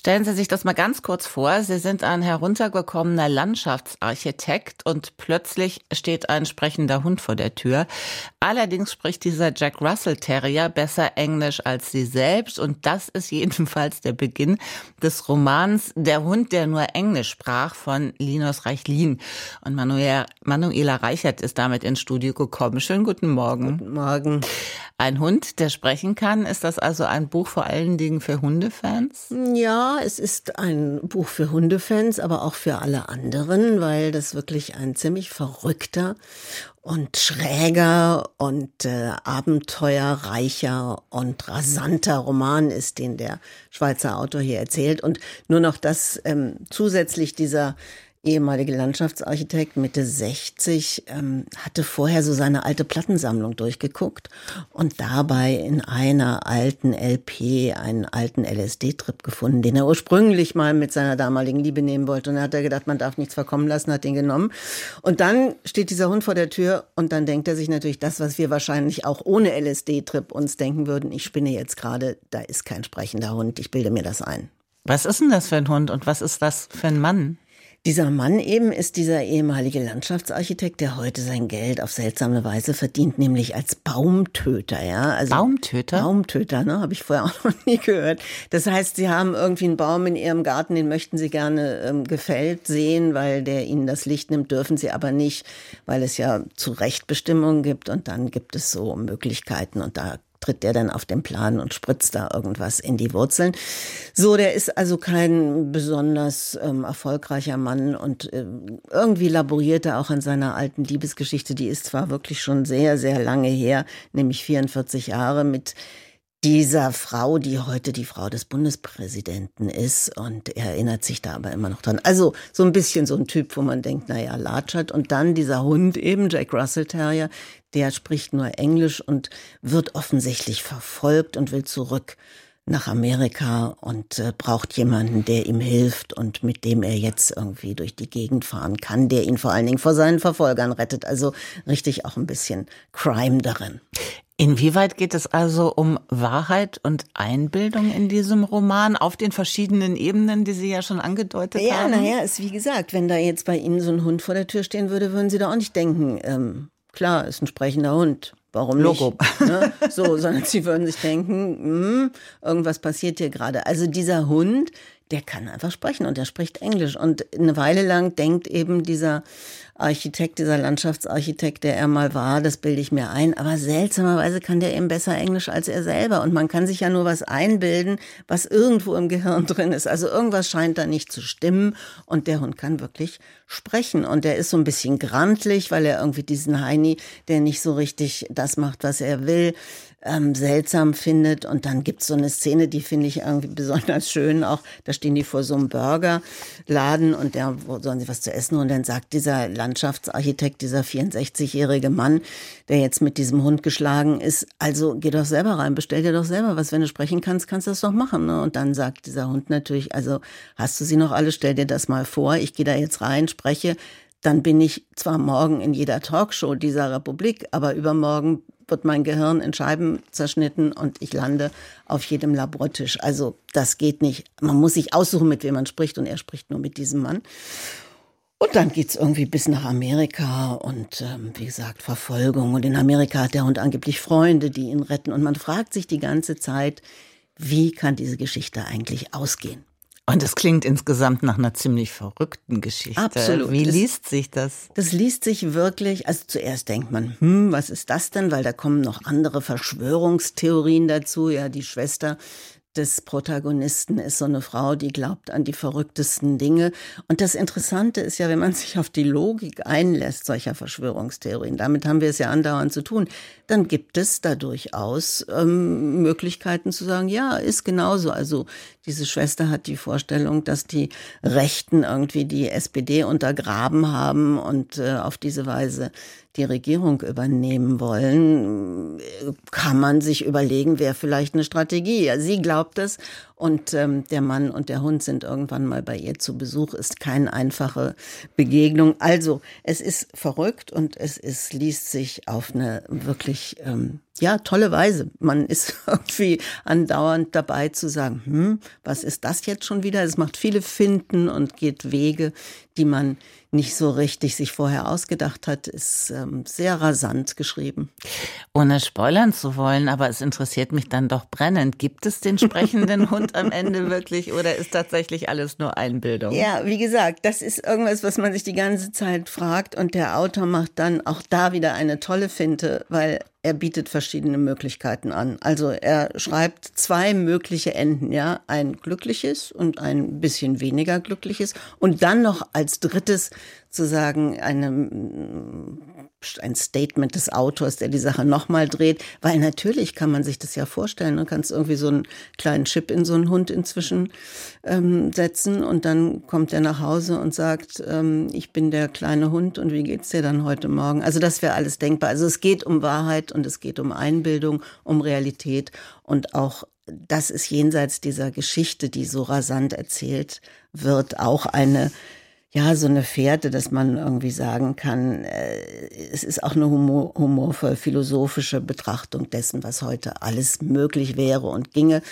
Stellen Sie sich das mal ganz kurz vor. Sie sind ein heruntergekommener Landschaftsarchitekt und plötzlich steht ein sprechender Hund vor der Tür. Allerdings spricht dieser Jack Russell Terrier besser Englisch als Sie selbst und das ist jedenfalls der Beginn des Romans Der Hund, der nur Englisch sprach von Linus Reichlin. Und Manuela, Manuela Reichert ist damit ins Studio gekommen. Schönen guten Morgen. Guten Morgen. Ein Hund, der sprechen kann. Ist das also ein Buch vor allen Dingen für Hundefans? Ja, es ist ein Buch für Hundefans, aber auch für alle anderen, weil das wirklich ein ziemlich verrückter und schräger und äh, abenteuerreicher und rasanter Roman ist, den der Schweizer Autor hier erzählt. Und nur noch das ähm, zusätzlich dieser ehemalige Landschaftsarchitekt, Mitte 60, ähm, hatte vorher so seine alte Plattensammlung durchgeguckt und dabei in einer alten LP einen alten LSD-Trip gefunden, den er ursprünglich mal mit seiner damaligen Liebe nehmen wollte. Und da hat er gedacht, man darf nichts verkommen lassen, hat den genommen. Und dann steht dieser Hund vor der Tür und dann denkt er sich natürlich das, was wir wahrscheinlich auch ohne LSD-Trip uns denken würden. Ich spinne jetzt gerade, da ist kein sprechender Hund, ich bilde mir das ein. Was ist denn das für ein Hund und was ist das für ein Mann? Dieser Mann eben ist dieser ehemalige Landschaftsarchitekt, der heute sein Geld auf seltsame Weise verdient, nämlich als Baumtöter, ja. Also Baumtöter? Baumtöter, ne, habe ich vorher auch noch nie gehört. Das heißt, sie haben irgendwie einen Baum in ihrem Garten, den möchten sie gerne ähm, gefällt sehen, weil der ihnen das Licht nimmt, dürfen sie aber nicht, weil es ja zu Recht Bestimmungen gibt und dann gibt es so Möglichkeiten und da tritt der dann auf den Plan und spritzt da irgendwas in die Wurzeln. So, der ist also kein besonders ähm, erfolgreicher Mann und äh, irgendwie laboriert er auch an seiner alten Liebesgeschichte. Die ist zwar wirklich schon sehr, sehr lange her, nämlich 44 Jahre mit dieser Frau, die heute die Frau des Bundespräsidenten ist und er erinnert sich da aber immer noch dran. Also so ein bisschen so ein Typ, wo man denkt, naja, latschert. Und dann dieser Hund eben, Jack Russell Terrier, der spricht nur Englisch und wird offensichtlich verfolgt und will zurück nach Amerika und äh, braucht jemanden, der ihm hilft und mit dem er jetzt irgendwie durch die Gegend fahren kann, der ihn vor allen Dingen vor seinen Verfolgern rettet. Also richtig auch ein bisschen Crime darin. Inwieweit geht es also um Wahrheit und Einbildung in diesem Roman auf den verschiedenen Ebenen, die Sie ja schon angedeutet ja, haben? Ja, naja, ist wie gesagt, wenn da jetzt bei Ihnen so ein Hund vor der Tür stehen würde, würden Sie da auch nicht denken, ähm, klar, ist ein sprechender Hund. Warum Logo. nicht? Ne? So, sondern Sie würden sich denken, hm, irgendwas passiert hier gerade. Also dieser Hund, der kann einfach sprechen und der spricht Englisch. Und eine Weile lang denkt eben dieser Architekt, dieser Landschaftsarchitekt, der er mal war, das bilde ich mir ein. Aber seltsamerweise kann der eben besser Englisch als er selber. Und man kann sich ja nur was einbilden, was irgendwo im Gehirn drin ist. Also irgendwas scheint da nicht zu stimmen. Und der Hund kann wirklich sprechen. Und der ist so ein bisschen grantlich, weil er irgendwie diesen Heini, der nicht so richtig das macht, was er will, ähm, seltsam findet. Und dann gibt's so eine Szene, die finde ich irgendwie besonders schön. Auch da stehen die vor so einem Burgerladen und da sollen sie was zu essen. Und dann sagt dieser Landschaftsarchitekt, dieser 64-jährige Mann, der jetzt mit diesem Hund geschlagen ist, also geh doch selber rein, bestell dir doch selber was. Wenn du sprechen kannst, kannst du das doch machen. Ne? Und dann sagt dieser Hund natürlich, also hast du sie noch alle, stell dir das mal vor, ich gehe da jetzt rein, spreche, dann bin ich zwar morgen in jeder Talkshow dieser Republik, aber übermorgen wird mein Gehirn in Scheiben zerschnitten und ich lande auf jedem Labortisch. Also das geht nicht. Man muss sich aussuchen, mit wem man spricht und er spricht nur mit diesem Mann. Und dann geht's irgendwie bis nach Amerika und ähm, wie gesagt Verfolgung. Und in Amerika hat der Hund angeblich Freunde, die ihn retten. Und man fragt sich die ganze Zeit, wie kann diese Geschichte eigentlich ausgehen? Und es klingt insgesamt nach einer ziemlich verrückten Geschichte. Absolut. Wie liest sich das? Das liest sich wirklich, also zuerst denkt man, hm, was ist das denn? Weil da kommen noch andere Verschwörungstheorien dazu. Ja, die Schwester des Protagonisten ist so eine Frau, die glaubt an die verrücktesten Dinge. Und das Interessante ist ja, wenn man sich auf die Logik einlässt solcher Verschwörungstheorien, damit haben wir es ja andauernd zu tun, dann gibt es da durchaus ähm, Möglichkeiten zu sagen, ja, ist genauso. Also diese Schwester hat die Vorstellung, dass die Rechten irgendwie die SPD untergraben haben und äh, auf diese Weise die Regierung übernehmen wollen, kann man sich überlegen, wäre vielleicht eine Strategie. Sie glaubt es Und ähm, der Mann und der Hund sind irgendwann mal bei ihr zu Besuch. Ist keine einfache Begegnung. Also es ist verrückt und es ist, liest sich auf eine wirklich ähm, ja, tolle Weise. Man ist irgendwie andauernd dabei zu sagen, hm, was ist das jetzt schon wieder? Es macht viele Finden und geht Wege, die man nicht so richtig sich vorher ausgedacht hat, ist ähm, sehr rasant geschrieben. Ohne spoilern zu wollen, aber es interessiert mich dann doch brennend. Gibt es den sprechenden Hund am Ende wirklich oder ist tatsächlich alles nur Einbildung? Ja, wie gesagt, das ist irgendwas, was man sich die ganze Zeit fragt und der Autor macht dann auch da wieder eine tolle Finte, weil er bietet verschiedene Möglichkeiten an. Also er schreibt zwei mögliche Enden, ja, ein glückliches und ein bisschen weniger glückliches und dann noch als drittes zu sagen, eine, ein Statement des Autors, der die Sache nochmal dreht, weil natürlich kann man sich das ja vorstellen, du kannst irgendwie so einen kleinen Chip in so einen Hund inzwischen ähm, setzen und dann kommt er nach Hause und sagt, ähm, ich bin der kleine Hund und wie geht's dir dann heute Morgen? Also das wäre alles denkbar. Also es geht um Wahrheit und es geht um Einbildung, um Realität und auch das ist jenseits dieser Geschichte, die so rasant erzählt wird, auch eine ja, so eine Fährte, dass man irgendwie sagen kann, äh, es ist auch eine humor, humorvoll philosophische Betrachtung dessen, was heute alles möglich wäre und ginge.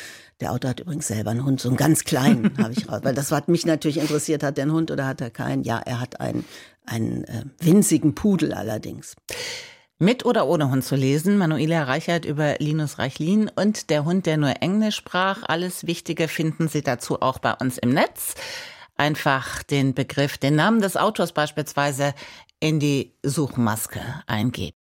Der Autor hat übrigens selber einen Hund, so einen ganz kleinen, habe ich raus, weil das hat mich natürlich interessiert, hat er einen Hund oder hat er keinen? Ja, er hat einen, einen äh, winzigen Pudel allerdings. Mit oder ohne Hund zu lesen, Manuela Reichert über Linus Reichlin und der Hund, der nur Englisch sprach. Alles Wichtige finden Sie dazu auch bei uns im Netz einfach den Begriff, den Namen des Autors beispielsweise in die Suchmaske eingeben.